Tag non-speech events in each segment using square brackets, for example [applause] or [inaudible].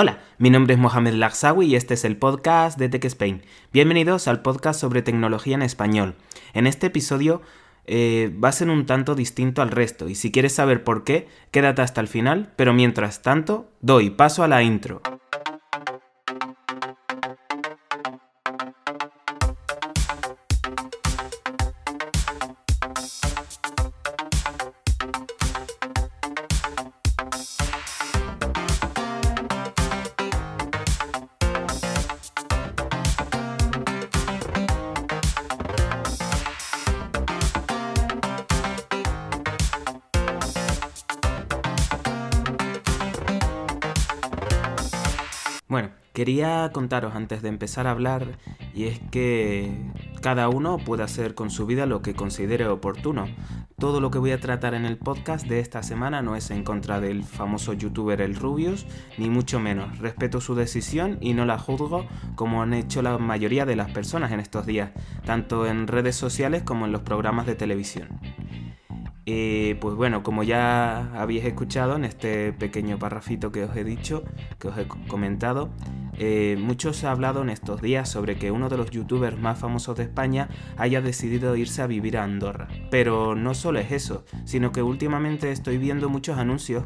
Hola, mi nombre es Mohamed Lagsawi y este es el podcast de Tech Spain. Bienvenidos al podcast sobre tecnología en español. En este episodio eh, va a ser un tanto distinto al resto y si quieres saber por qué, quédate hasta el final, pero mientras tanto, doy paso a la intro. Quería contaros antes de empezar a hablar y es que cada uno puede hacer con su vida lo que considere oportuno. Todo lo que voy a tratar en el podcast de esta semana no es en contra del famoso youtuber El Rubius, ni mucho menos. Respeto su decisión y no la juzgo como han hecho la mayoría de las personas en estos días, tanto en redes sociales como en los programas de televisión. Eh, pues bueno, como ya habéis escuchado en este pequeño parrafito que os he dicho, que os he comentado, eh, mucho se ha hablado en estos días sobre que uno de los youtubers más famosos de España haya decidido irse a vivir a Andorra. Pero no solo es eso, sino que últimamente estoy viendo muchos anuncios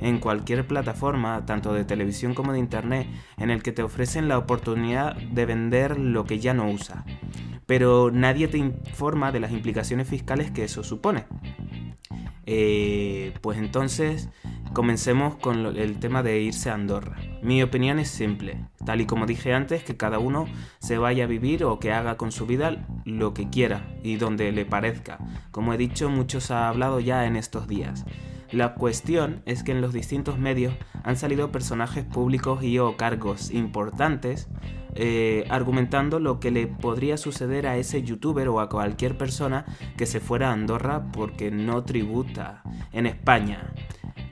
en cualquier plataforma, tanto de televisión como de internet, en el que te ofrecen la oportunidad de vender lo que ya no usas. Pero nadie te informa de las implicaciones fiscales que eso supone. Eh, pues entonces comencemos con el tema de irse a Andorra. Mi opinión es simple, tal y como dije antes, que cada uno se vaya a vivir o que haga con su vida lo que quiera y donde le parezca. Como he dicho, muchos ha hablado ya en estos días. La cuestión es que en los distintos medios han salido personajes públicos y o cargos importantes eh, argumentando lo que le podría suceder a ese youtuber o a cualquier persona que se fuera a Andorra porque no tributa en España.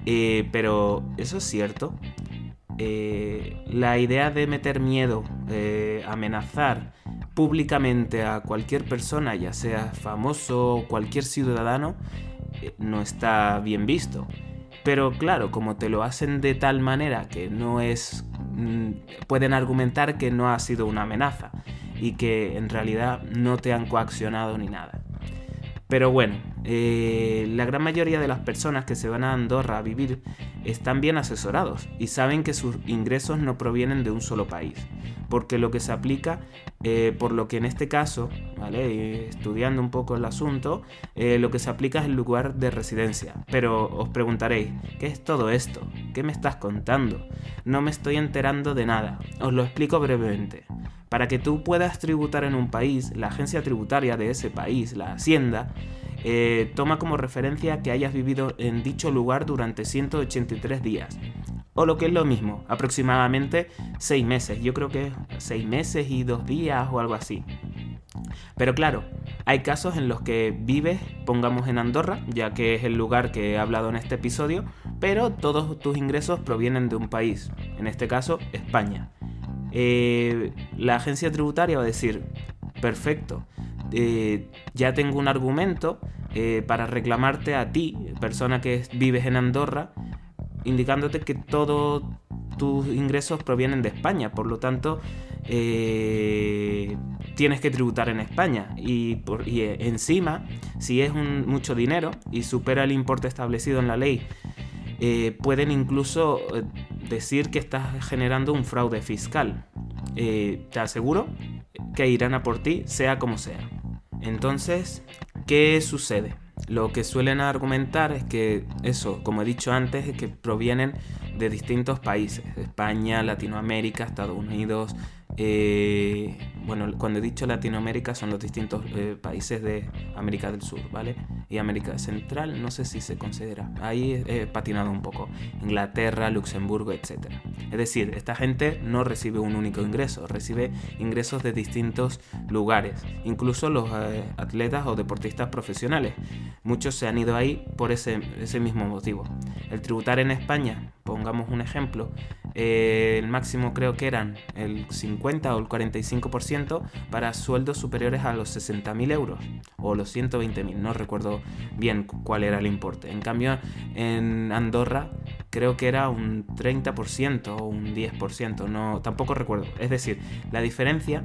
Eh, pero eso es cierto. Eh, la idea de meter miedo, amenazar públicamente a cualquier persona, ya sea famoso o cualquier ciudadano, no está bien visto. Pero claro, como te lo hacen de tal manera que no es... Mm, pueden argumentar que no ha sido una amenaza y que en realidad no te han coaccionado ni nada. Pero bueno, eh, la gran mayoría de las personas que se van a Andorra a vivir están bien asesorados y saben que sus ingresos no provienen de un solo país, porque lo que se aplica, eh, por lo que en este caso, ¿vale? estudiando un poco el asunto, eh, lo que se aplica es el lugar de residencia. Pero os preguntaréis, ¿qué es todo esto? ¿Qué me estás contando? No me estoy enterando de nada. Os lo explico brevemente. Para que tú puedas tributar en un país, la agencia tributaria de ese país, la Hacienda, eh, toma como referencia que hayas vivido en dicho lugar durante 183 días. O lo que es lo mismo, aproximadamente 6 meses. Yo creo que 6 meses y 2 días o algo así. Pero claro, hay casos en los que vives, pongamos en Andorra, ya que es el lugar que he hablado en este episodio, pero todos tus ingresos provienen de un país, en este caso España. Eh, la agencia tributaria va a decir, perfecto, eh, ya tengo un argumento eh, para reclamarte a ti, persona que vives en Andorra, indicándote que todos tus ingresos provienen de España, por lo tanto eh, tienes que tributar en España y, por, encima, si es mucho dinero y supera el importe establecido en la ley, pueden incluso decir que estás generando un fraude fiscal. te aseguro que irán a por ti, sea como sea. Entonces, ¿qué sucede? Lo que suelen argumentar es que eso, como he dicho antes, es que provienen de distintos países, España, Latinoamérica, Estados Unidos, eh, bueno, cuando he dicho Latinoamérica son los distintos eh, países de América del Sur, ¿vale? Y América Central, no sé si se considera. Ahí he patinado un poco. Inglaterra, Luxemburgo, etc. Es decir, esta gente no recibe un único ingreso, recibe ingresos de distintos lugares. Incluso los eh, atletas o deportistas profesionales. Muchos se han ido ahí por ese, ese mismo motivo. El tributar en España, pongamos un ejemplo, eh, el máximo creo que eran el 50 o el 45% para sueldos superiores a los 60.000 euros o los 120.000, no recuerdo bien cuál era el importe. En cambio, en Andorra creo que era un 30% o un 10%, no, tampoco recuerdo. Es decir, la diferencia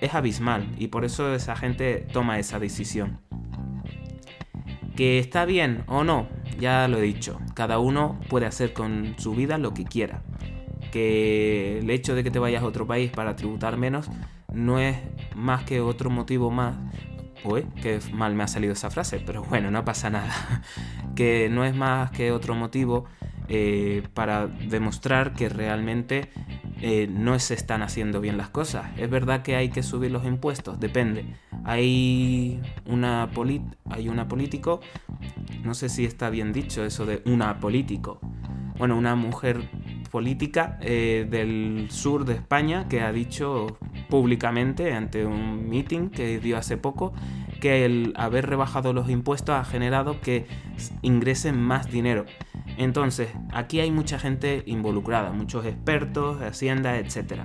es abismal y por eso esa gente toma esa decisión. Que está bien o no, ya lo he dicho, cada uno puede hacer con su vida lo que quiera. Que el hecho de que te vayas a otro país para tributar menos no es más que otro motivo más. Uy, que mal me ha salido esa frase, pero bueno, no pasa nada. [laughs] que no es más que otro motivo eh, para demostrar que realmente eh, no se están haciendo bien las cosas. Es verdad que hay que subir los impuestos, depende. Hay una, hay una político, no sé si está bien dicho eso de una político. Bueno, una mujer política eh, del sur de España que ha dicho públicamente ante un meeting que dio hace poco que el haber rebajado los impuestos ha generado que ingresen más dinero. Entonces, aquí hay mucha gente involucrada, muchos expertos, Hacienda, etc.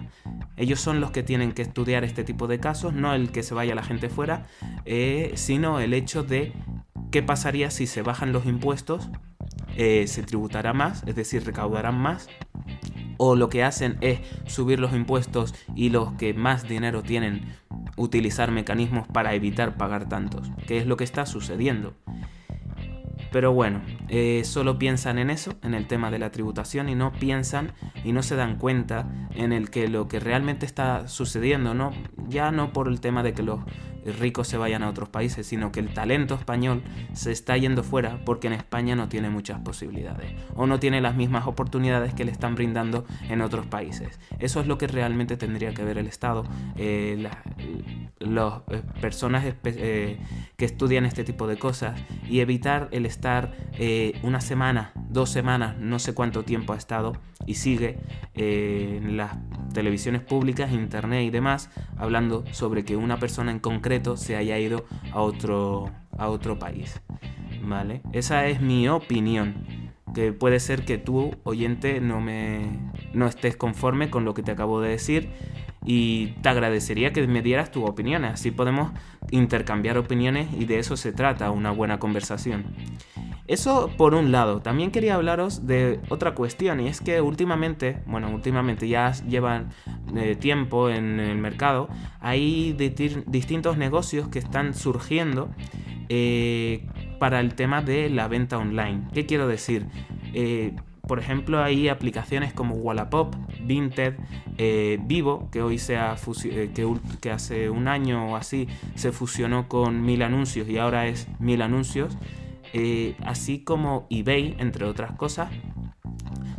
Ellos son los que tienen que estudiar este tipo de casos, no el que se vaya la gente fuera, eh, sino el hecho de qué pasaría si se bajan los impuestos, eh, se tributará más, es decir, recaudarán más, o lo que hacen es subir los impuestos y los que más dinero tienen utilizar mecanismos para evitar pagar tantos, que es lo que está sucediendo. Pero bueno, eh, solo piensan en eso, en el tema de la tributación, y no piensan y no se dan cuenta en el que lo que realmente está sucediendo, ¿no? Ya no por el tema de que los ricos se vayan a otros países, sino que el talento español se está yendo fuera porque en España no tiene muchas posibilidades o no tiene las mismas oportunidades que le están brindando en otros países. Eso es lo que realmente tendría que ver el Estado, eh, las eh, personas que estudian este tipo de cosas y evitar el estar eh, una semana, dos semanas, no sé cuánto tiempo ha estado y sigue eh, en las televisiones públicas, internet y demás, hablando sobre que una persona en concreto se haya ido a otro, a otro país. ¿Vale? Esa es mi opinión. Que puede ser que tú, oyente, no me no estés conforme con lo que te acabo de decir y te agradecería que me dieras tu opinión. Así podemos intercambiar opiniones y de eso se trata una buena conversación. Eso por un lado. También quería hablaros de otra cuestión y es que últimamente, bueno, últimamente ya llevan eh, tiempo en el mercado, hay distintos negocios que están surgiendo eh, para el tema de la venta online. ¿Qué quiero decir? Eh, por ejemplo, hay aplicaciones como Wallapop, Vinted, Vivo, que hoy se ha eh, que, hace un año o así se fusionó con Mil Anuncios y ahora es Mil Anuncios, así como eBay, entre otras cosas.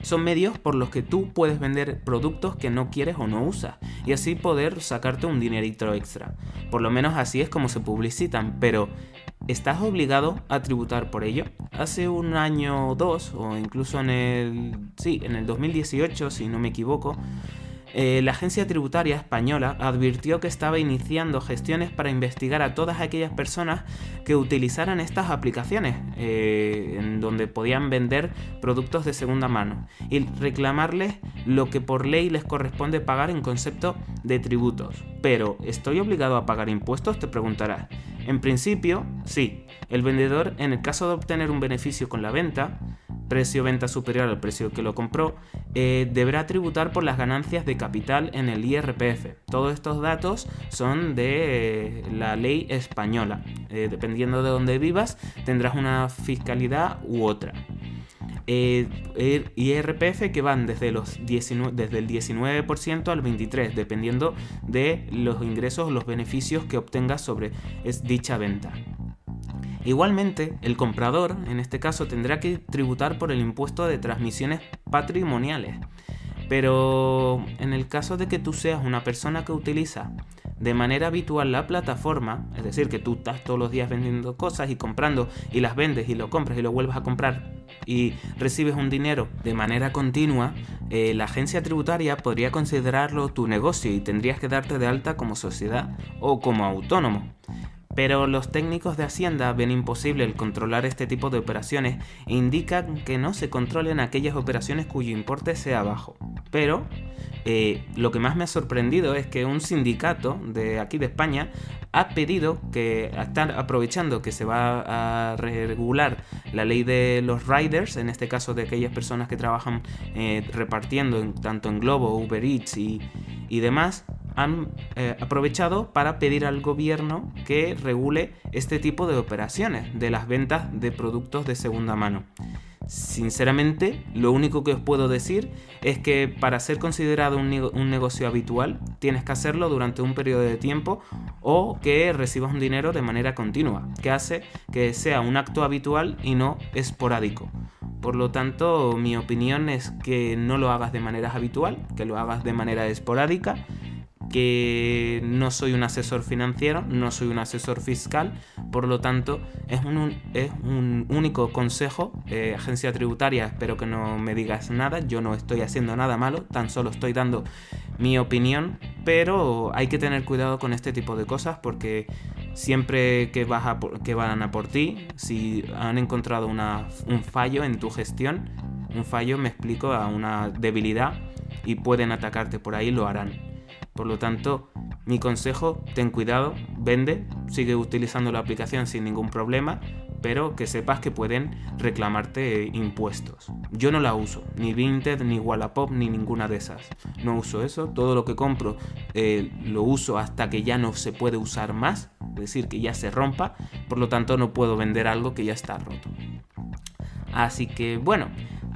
Son medios por los que tú puedes vender productos que no quieres o no usas y así poder sacarte un dinerito extra. Por lo menos así es como se publicitan, pero ¿Estás obligado a tributar por ello? Hace un año o dos, o incluso en el. Sí, en el 2018, si no me equivoco, eh, la agencia tributaria española advirtió que estaba iniciando gestiones para investigar a todas aquellas personas que utilizaran estas aplicaciones, eh, en donde podían vender productos de segunda mano, y reclamarles lo que por ley les corresponde pagar en concepto de tributos. Pero, ¿estoy obligado a pagar impuestos? Te preguntarás. En principio, sí. El vendedor, en el caso de obtener un beneficio con la venta, precio venta superior al precio que lo compró, eh, deberá tributar por las ganancias de capital en el IRPF. Todos estos datos son de eh, la ley española. Eh, dependiendo de dónde vivas, tendrás una fiscalidad u otra. IRPF que van desde, los desde el 19% al 23%, dependiendo de los ingresos o los beneficios que obtengas sobre dicha venta. Igualmente, el comprador, en este caso, tendrá que tributar por el impuesto de transmisiones patrimoniales. Pero en el caso de que tú seas una persona que utiliza de manera habitual la plataforma, es decir, que tú estás todos los días vendiendo cosas y comprando y las vendes y lo compras y lo vuelves a comprar y recibes un dinero de manera continua, eh, la agencia tributaria podría considerarlo tu negocio y tendrías que darte de alta como sociedad o como autónomo. Pero los técnicos de Hacienda ven imposible el controlar este tipo de operaciones e indican que no se controlen aquellas operaciones cuyo importe sea bajo. Pero eh, lo que más me ha sorprendido es que un sindicato de aquí de España ha pedido que están aprovechando que se va a regular la ley de los riders, en este caso de aquellas personas que trabajan eh, repartiendo tanto en Globo, Uber Eats y, y demás, han eh, aprovechado para pedir al gobierno que regule este tipo de operaciones de las ventas de productos de segunda mano. Sinceramente, lo único que os puedo decir es que para ser considerado un, un, negocio habitual tienes que hacerlo durante un periodo de tiempo o que recibas un dinero de manera continua, que hace que sea un acto habitual y no esporádico. Por lo tanto, mi opinión es que no lo hagas de manera habitual, que lo hagas de manera esporádica que no soy un asesor financiero, no soy un asesor fiscal, por lo tanto es un, es un único consejo, eh, agencia tributaria, espero que no me digas nada, yo no estoy haciendo nada malo, tan solo estoy dando mi opinión, pero hay que tener cuidado con este tipo de cosas porque siempre que, vas a, que van a por ti, si han encontrado una, un fallo en tu gestión, un fallo me explico a una debilidad y pueden atacarte por ahí, lo harán. Por lo tanto, mi consejo, ten cuidado, vende, sigue utilizando la aplicación sin ningún problema, pero que sepas que pueden reclamarte impuestos. Yo no la uso, ni Vinted, ni Wallapop, ni ninguna de esas. No uso eso, todo lo que compro eh, lo uso hasta que ya no se puede usar más, es decir, que ya se rompa, por lo tanto no puedo vender algo que ya está roto. Así que bueno,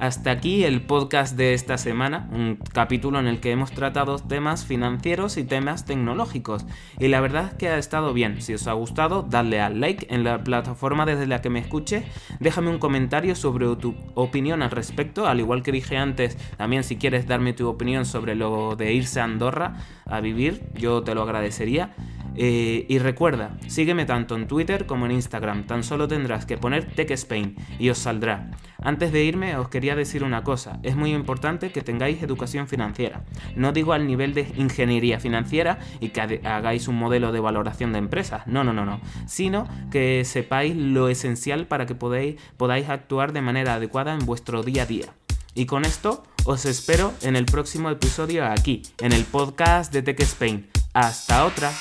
hasta aquí el podcast de esta semana, un capítulo en el que hemos tratado temas financieros y temas tecnológicos. Y la verdad es que ha estado bien. Si os ha gustado, dadle al like en la plataforma desde la que me escuche. Déjame un comentario sobre tu opinión al respecto. Al igual que dije antes, también si quieres darme tu opinión sobre lo de irse a Andorra a vivir, yo te lo agradecería. Eh, y recuerda, sígueme tanto en Twitter como en Instagram, tan solo tendrás que poner Tech Spain y os saldrá. Antes de irme os quería decir una cosa, es muy importante que tengáis educación financiera. No digo al nivel de ingeniería financiera y que hagáis un modelo de valoración de empresas, no, no, no, no, sino que sepáis lo esencial para que podáis, podáis actuar de manera adecuada en vuestro día a día. Y con esto os espero en el próximo episodio aquí, en el podcast de Tech Spain. Hasta otra.